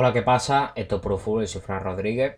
Hola, ¿qué pasa? Esto es Pro y soy Fran Rodríguez.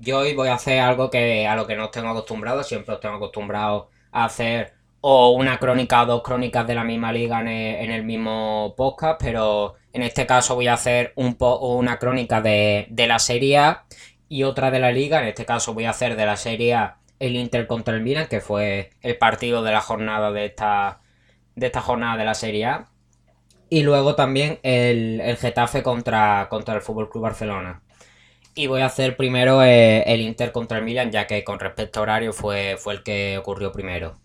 Yo hoy voy a hacer algo que a lo que no tengo acostumbrado, siempre os tengo acostumbrado a hacer o una crónica o dos crónicas de la misma liga en el, mismo podcast, pero en este caso voy a hacer un una crónica de, la Serie A y otra de la liga, en este caso voy a hacer de la Serie A el Inter contra el Milan, que fue el partido de la jornada de esta, de esta jornada de la Serie A. Y luego también el, Getafe contra, contra el Fútbol Club Barcelona. Y voy a hacer primero eh, el Inter contra el Milan, ya que con respecto a horario fue, fue el que ocurrió primero.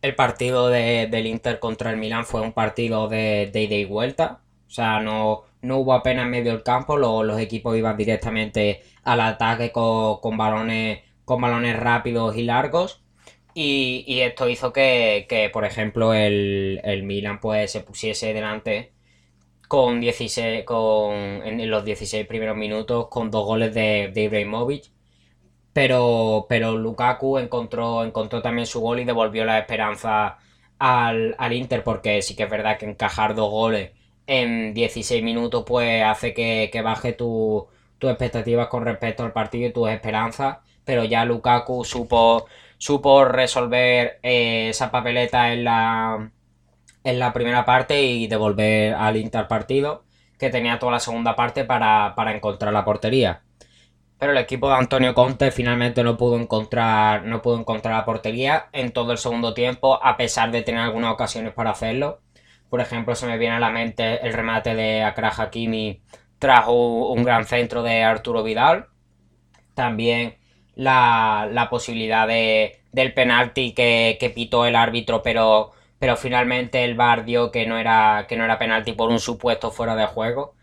El partido del Inter contra el Milan fue un partido de, ida y vuelta. O sea, no, no hubo apenas medio el campo, los, equipos iban directamente al ataque con, balones, con balones rápidos y largos. Y, esto hizo que, por ejemplo, el, el, Milan pues se pusiese delante con 16, con, en los 16 primeros minutos con dos goles de, de Ibrahimovic. Pero, pero Lukaku encontró, encontró también su gol y devolvió la esperanza al, Inter, porque sí que es verdad que encajar dos goles en 16 minutos pues hace que, baje tus expectativas con respecto al partido y tus esperanzas. Pero ya Lukaku supo supo resolver eh, esa papeleta en la, en la primera parte y devolver al Inter partido, que tenía toda la segunda parte para, encontrar la portería. Pero el equipo de Antonio Conte finalmente no pudo encontrar, no pudo encontrar la portería en todo el segundo tiempo, a pesar de tener algunas ocasiones para hacerlo. Por ejemplo, se me viene a la mente el remate de Akra Hakimi tras un gran centro de Arturo Vidal. También la, posibilidad de, del penalti que, que, pitó el árbitro, pero, pero finalmente el VAR dio que no, era, que no era penalti por un supuesto fuera de juego,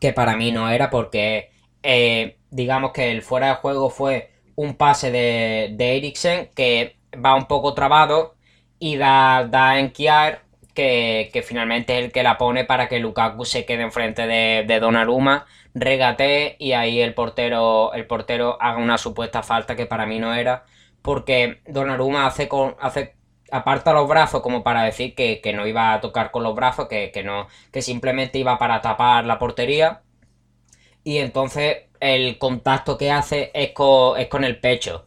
que para mí no era porque eh, digamos que el fuera de juego fue un pase de, de Eriksen que va un poco trabado y da, da en Kiar que, que, finalmente es el que la pone para que Lukaku se quede enfrente de, de Donnarumma regate y ahí el portero, el portero haga una supuesta falta que para mí no era, porque Donnarumma hace, con, hace aparta los brazos como para decir que, no iba a tocar con los brazos, que, no, que simplemente iba para tapar la portería. Y entonces el contacto que hace es con, es con el pecho.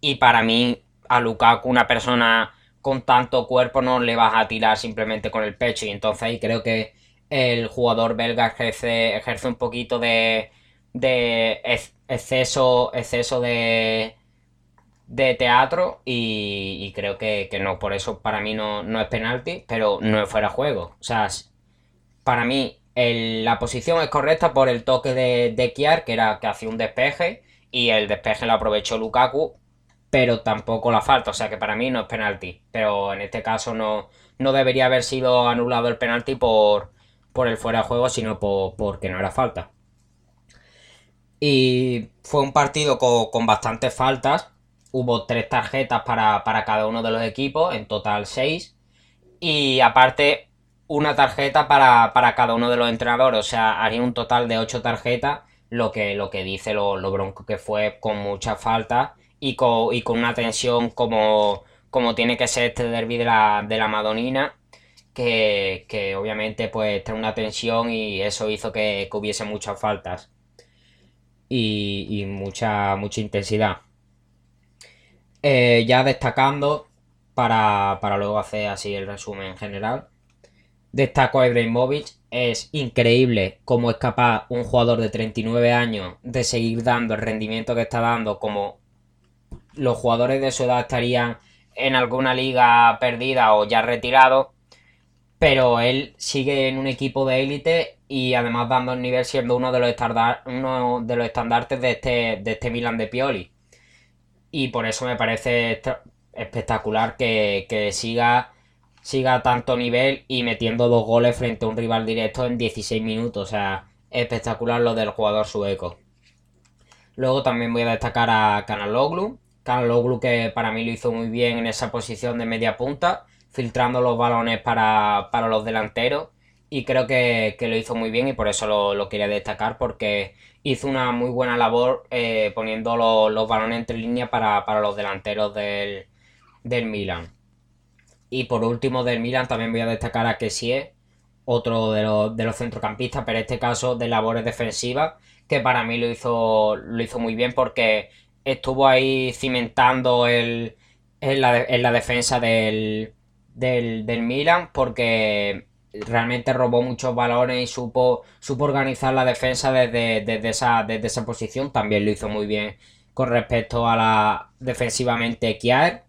Y para mí, a Lukaku, una persona con tanto cuerpo, no le vas a tirar simplemente con el pecho. Y entonces ahí creo que el jugador belga ejerce, ejerce un poquito de, de exceso, exceso de, de teatro y, creo que, no, por eso para mí no, no es penalti, pero no es fuera juego. O sea, para mí la posición es correcta por el toque de, de Kiar, que era que hacía un despeje, y el despeje lo aprovechó Lukaku, pero tampoco la falta, o sea que para mí no es penalti. Pero en este caso no, no debería haber sido anulado el penalti por, por el fuera de juego, sino por, porque no era falta. Y fue un partido con, bastantes faltas. Hubo tres tarjetas para, cada uno de los equipos, en total seis. Y aparte, una tarjeta para, cada uno de los entrenadores. O sea, haría un total de ocho tarjetas, lo que, lo que dice lo, bronco que fue con muchas faltas y con, y con una tensión como, como tiene que ser este derby de la, de la Madonina que, obviamente pues trae una tensión y eso hizo que, hubiese muchas faltas y, mucha, mucha intensidad. Eh, ya destacando, para, luego hacer así el resumen general, destaco a Ibrahimovic. Es increíble cómo es capaz un jugador de 39 años de seguir dando el rendimiento que está dando como los jugadores de su edad estarían en alguna liga perdida o ya retirados pero él sigue en un equipo de élite y además dando el nivel siendo uno de los, uno de los estandartes de este, de este Milan de Pioli. Y por eso me parece espectacular que, siga, siga a tanto nivel y metiendo dos goles frente a un rival directo en 16 minutos. O sea, espectacular lo del jugador sueco. Luego también voy a destacar a Kanaloglu. Kanaloglu que para mí lo hizo muy bien en esa posición de media punta filtrando los balones para, los delanteros y creo que, lo hizo muy bien y por eso lo, quería destacar porque hizo una muy buena labor eh, poniendo los balones entre línea para, los delanteros del, del, Milan. Y por último del Milan también voy a destacar a Kessie otro de los, de los centrocampistas, pero en este caso de labores defensivas, que para mí lo hizo, lo hizo muy bien porque estuvo ahí cimentando el, en, la, defensa del, del, del Milan, porque realmente robó muchos balones y supo, supo organizar la defensa desde, desde, esa, desde esa posición. También lo hizo muy bien con respecto a la defensivamente Kiaer,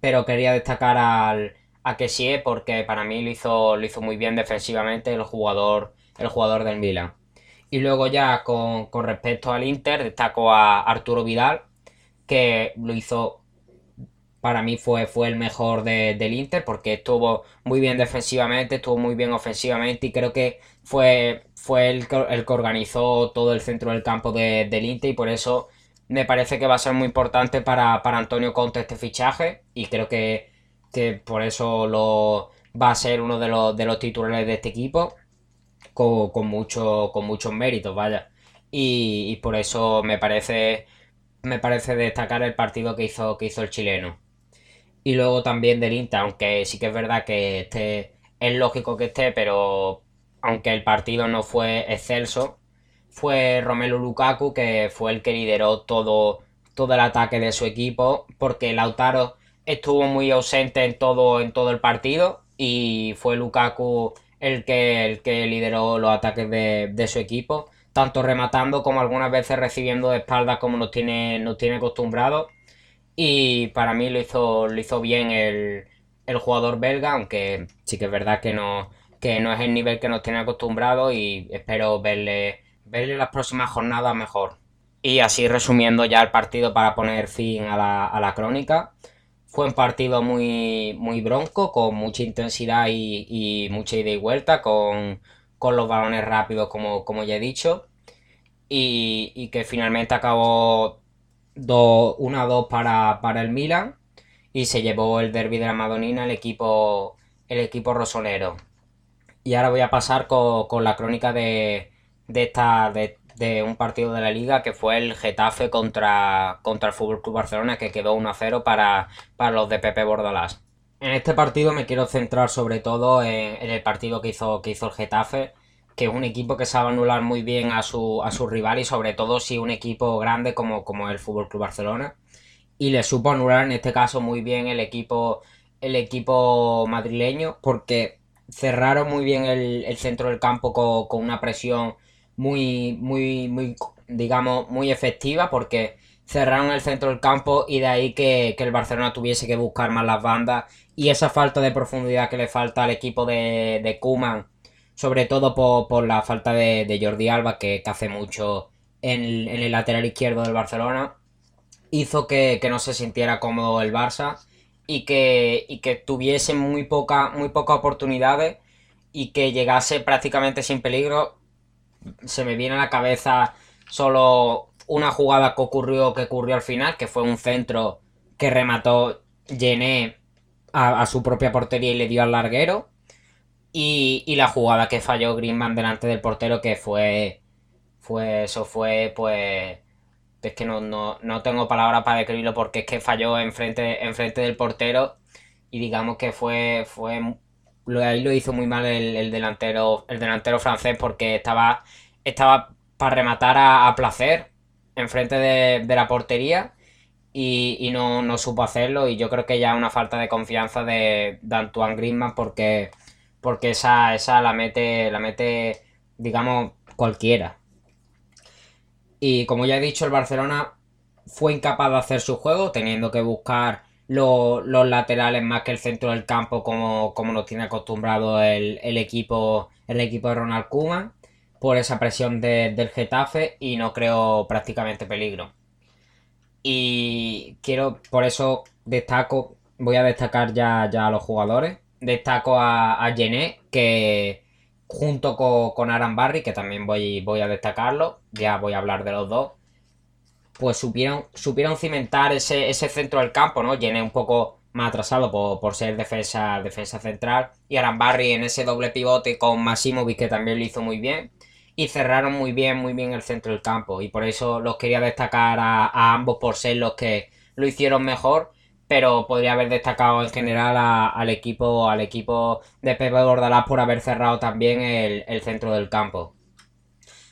pero quería destacar al, a Kessie porque para mí lo hizo, lo hizo muy bien defensivamente el jugador, el jugador del Milan. Y luego ya con, con respecto al Inter destaco a Arturo Vidal, que lo hizo para mí fue, fue el mejor del Inter porque estuvo muy bien defensivamente, estuvo muy bien ofensivamente y creo que fue, fue el, el que organizó todo el centro del campo del Inter y por eso me parece que va a ser muy importante para, Antonio Conte este fichaje y creo que, por eso lo, va a ser uno de los, de los titulares de este equipo con, mucho, con muchos méritos, vaya. Y, y por eso me parece, me parece destacar el partido que hizo, que hizo el chileno y luego también del Inter, aunque sí que es verdad que este es lógico que esté, pero aunque el partido no fue excelso, fue Romelu Lukaku que fue el que lideró todo, todo el ataque de su equipo, porque Lautaro estuvo muy ausente en todo, en todo el partido y fue Lukaku el que, el que lideró los ataques de, de su equipo, tanto rematando como algunas veces recibiendo de espaldas como nos tiene, nos tiene acostumbrados y para mí lo hizo, lo hizo bien el, jugador belga, aunque sí que es verdad que no, que no es el nivel que nos tiene acostumbrado y espero verle, verle las próximas jornadas mejor. Y así resumiendo ya el partido para poner fin a la, crónica. Fue un partido muy, muy bronco, con mucha intensidad y, mucha ida y vuelta, con, los balones rápidos, como, como ya he dicho. Y, y que finalmente acabó 1-2 para, para el Milan y se llevó el derby de la Madonina el equipo, el equipo rosonero. Y ahora voy a pasar con, la crónica de, de esta, de, un partido de la liga que fue el Getafe contra, contra el Fútbol Club Barcelona que quedó 1-0 para, para los de Pepe Bordalás. En este partido me quiero centrar sobre todo en, en, el partido que hizo, que hizo el Getafe que un equipo que sabe anular muy bien a su, a su rival y sobre todo si un equipo grande como, como el Fútbol Club Barcelona. Y le supo anular en este caso muy bien el equipo, el equipo madrileño porque cerraron muy bien el, centro del campo con, una presión muy, muy, muy, digamos, muy efectiva porque cerraron el centro del campo y de ahí que, el Barcelona tuviese que buscar más las bandas y esa falta de profundidad que le falta al equipo de, de Kuman sobre todo por, la falta de, Jordi Alba, que, hace mucho en, el lateral izquierdo del Barcelona, hizo que, no se sintiera cómodo el Barça y que, que tuviese muy, poca, muy pocas oportunidades y que llegase prácticamente sin peligro. Se me viene a la cabeza solo una jugada que ocurrió, que ocurrió al final, que fue un centro que remató a, a su propia portería y le dio al larguero y, la jugada que falló Griezmann delante del portero, que fue. Fue. Eso fue, pues. Es que no, no, tengo palabras para describirlo porque es que falló enfrente, enfrente del portero. Y digamos que fue. fue ahí lo hizo muy mal el, delantero. El delantero francés porque estaba. Estaba para rematar a, placer. Enfrente de, de la portería. Y, no, no, supo hacerlo. Y yo creo que ya una falta de confianza de, de Antoine Griezmann porque porque esa, esa la mete, la mete, digamos, cualquiera. Y como ya he dicho, el Barcelona fue incapaz de hacer su juego, teniendo que buscar los laterales más que el centro del campo, como, como nos tiene acostumbrado el, equipo, el equipo de Ronald Koeman, por esa presión del Getafe y no creo prácticamente peligro. Y quiero, por eso destaco, voy a destacar ya, ya a los jugadores destaco a, a que junto con, con Aran Barry, que también voy, voy a destacarlo, ya voy a hablar de los dos, pues supieron, supieron cimentar ese, ese centro del campo, ¿no? Gené un poco más atrasado por, ser defensa, defensa central, y Aran Barry en ese doble pivote con Masimovic, que también lo hizo muy bien, y cerraron muy bien, muy bien el centro del campo, y por eso los quería destacar a ambos por ser los que lo hicieron mejor pero podría haber destacado en general al equipo al equipo de Pepe Bordalás por haber cerrado también el, centro del campo.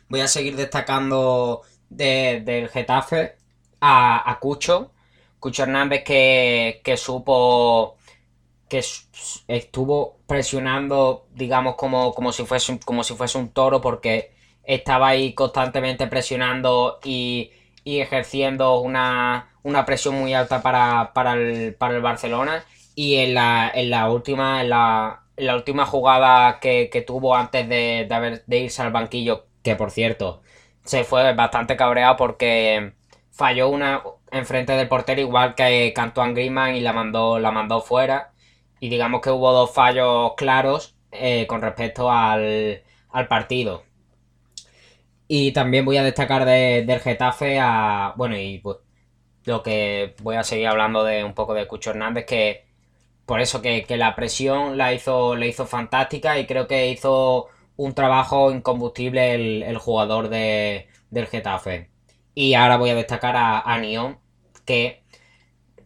Voy a seguir destacando del Getafe a, Cucho. Cucho Hernández que, que supo que estuvo presionando, digamos, como, como, si fuese, como si fuese un toro, porque estaba ahí constantemente presionando y, y ejerciendo una, una, presión muy alta para, para, el, para el Barcelona. Y en la, en la última, en la, última jugada que, tuvo antes de, de, de irse al banquillo, que por cierto, se fue bastante cabreado porque falló una enfrente del portero igual que Cantuan Griezmann y la mandó, la mandó fuera y digamos que hubo dos fallos claros eh, con respecto al, partido. Y también voy a destacar del Getafe a. Bueno, y pues lo que voy a seguir hablando de un poco de Cucho Hernández, que por eso que, la presión la hizo, la hizo fantástica y creo que hizo un trabajo incombustible el, jugador de, del Getafe. Y ahora voy a destacar a, a que.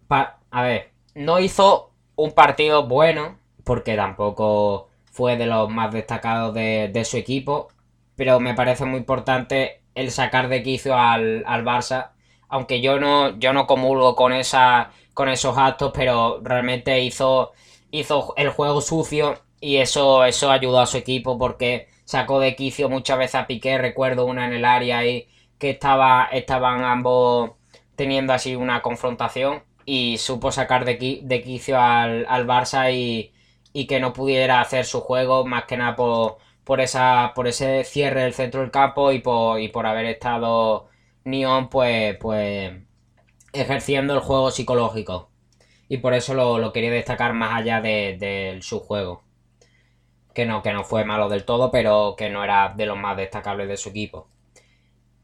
a ver, no hizo un partido bueno, porque tampoco fue de los más destacados de, su equipo, pero me parece muy importante el sacar de quicio al, Barça, aunque yo no, yo no comulgo con, esa, con esos actos, pero realmente hizo, hizo el juego sucio y eso, eso ayudó a su equipo porque sacó de quicio muchas veces a Piqué, recuerdo una en el área y que estaba, estaban ambos teniendo así una confrontación y supo sacar de, quicio al, Barça y, que no pudiera hacer su juego más que nada por, por, esa, por ese cierre del centro del campo y por, y por haber estado Neon pues, pues ejerciendo el juego psicológico. Y por eso lo, quería destacar más allá de, su juego. Que no, que no fue malo del todo, pero que no era de los más destacables de su equipo.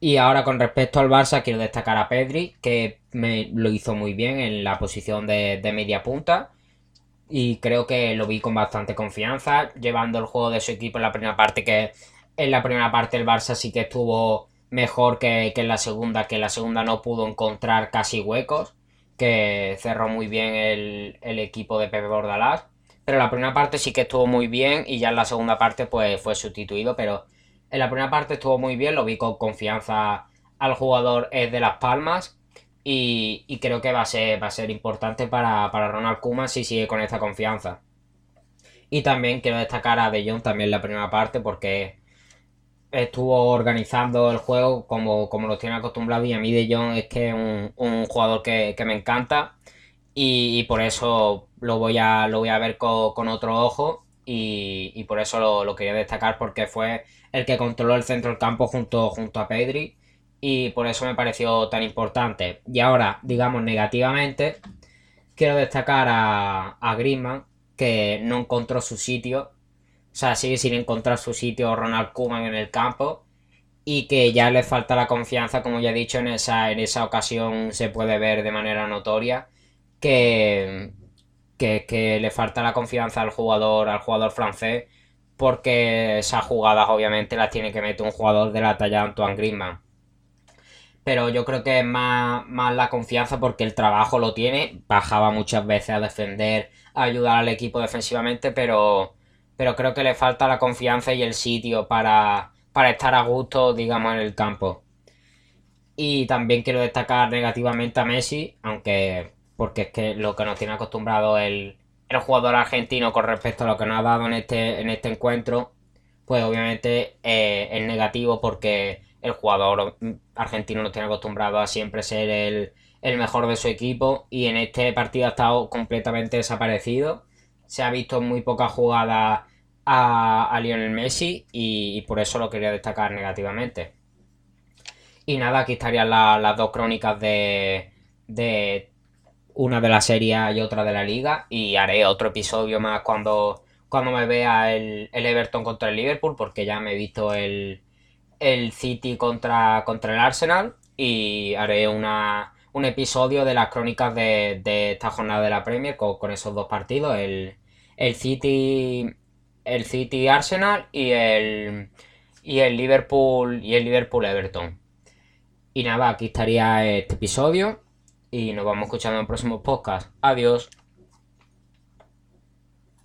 Y ahora con respecto al Barça quiero destacar a Pedri, que me lo hizo muy bien en la posición de, media punta. Y creo que lo vi con bastante confianza, llevando el juego de su equipo en la primera parte, que en la primera parte el Barça sí que estuvo mejor que, en la segunda, que en la segunda no pudo encontrar casi huecos, que cerró muy bien el, el equipo de Pepe Bordalás. Pero la primera parte sí que estuvo muy bien y ya en la segunda parte pues fue sustituido, pero en la primera parte estuvo muy bien, lo vi con confianza al jugador es de Las Palmas y, creo que va a ser, va a ser importante para, Ronald Koeman si sigue con esta confianza. Y también quiero destacar a De Jong también la primera parte porque estuvo organizando el juego como, como lo tiene acostumbrado y a mí De Jong es que es un, jugador que, me encanta y, por eso lo voy a, lo voy a ver con, otro ojo y, por eso lo, lo, quería destacar porque fue el que controló el centro del campo junto, junto a Pedri y por eso me pareció tan importante. Y ahora, digamos negativamente, quiero destacar a, a Griezmann que no encontró su sitio, o sea, sigue sin encontrar su sitio Ronald Koeman en el campo y que ya le falta la confianza, como ya he dicho, en esa, en esa ocasión se puede ver de manera notoria que, que, que le falta la confianza al jugador, al jugador francés porque esas jugadas obviamente las tiene que meter un jugador de la talla de Antoine Griezmann. Pero yo creo que es más, más la confianza porque el trabajo lo tiene. Bajaba muchas veces a defender, a ayudar al equipo defensivamente, pero, pero creo que le falta la confianza y el sitio para, para estar a gusto, digamos, en el campo. Y también quiero destacar negativamente a Messi, aunque porque es que lo que nos tiene acostumbrado el, el jugador argentino con respecto a lo que nos ha dado en este, en este encuentro, pues obviamente eh, es negativo porque el jugador argentino nos tiene acostumbrado a siempre ser el, mejor de su equipo y en este partido ha estado completamente desaparecido. Se ha visto muy poca jugada a, Lionel Messi y, por eso lo quería destacar negativamente. Y nada, aquí estarían las dos crónicas de, de una de la serie y otra de la liga. Y haré otro episodio más cuando, cuando me vea el, Everton contra el Liverpool, porque ya me he visto el, el City contra, contra el Arsenal. Y haré una, un episodio de las crónicas de, esta jornada de la Premier con, esos dos partidos. El, el City. El City Arsenal y el. Y el Liverpool. Y el Liverpool Everton. Y nada, aquí estaría este episodio. y nos vamos escuchando en el próximo podcast. Adiós.